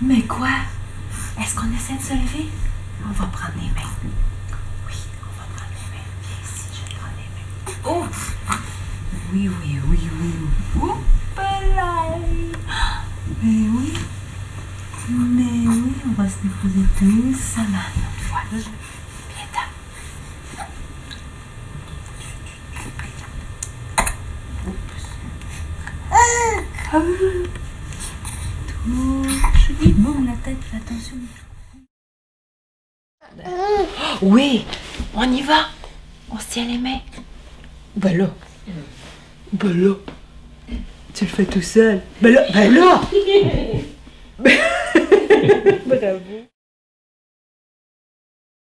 Mais quoi? Est-ce qu'on essaie de se lever? On va prendre les mains. Oui, on va prendre les mains. Viens ici, je vais prendre les mains. Oh! Oui, oui, oui, oui. Oups là! Mais oui. Mais oui, on va se déposer doucement. Une fois. Viens-t'en. Oups. Touche. Il bouge la tête, fais attention. Oui, on y va. On se tient les mains. Ben là. Ben là. Tu le fais tout seul. Ben là. Ben là. Bravo.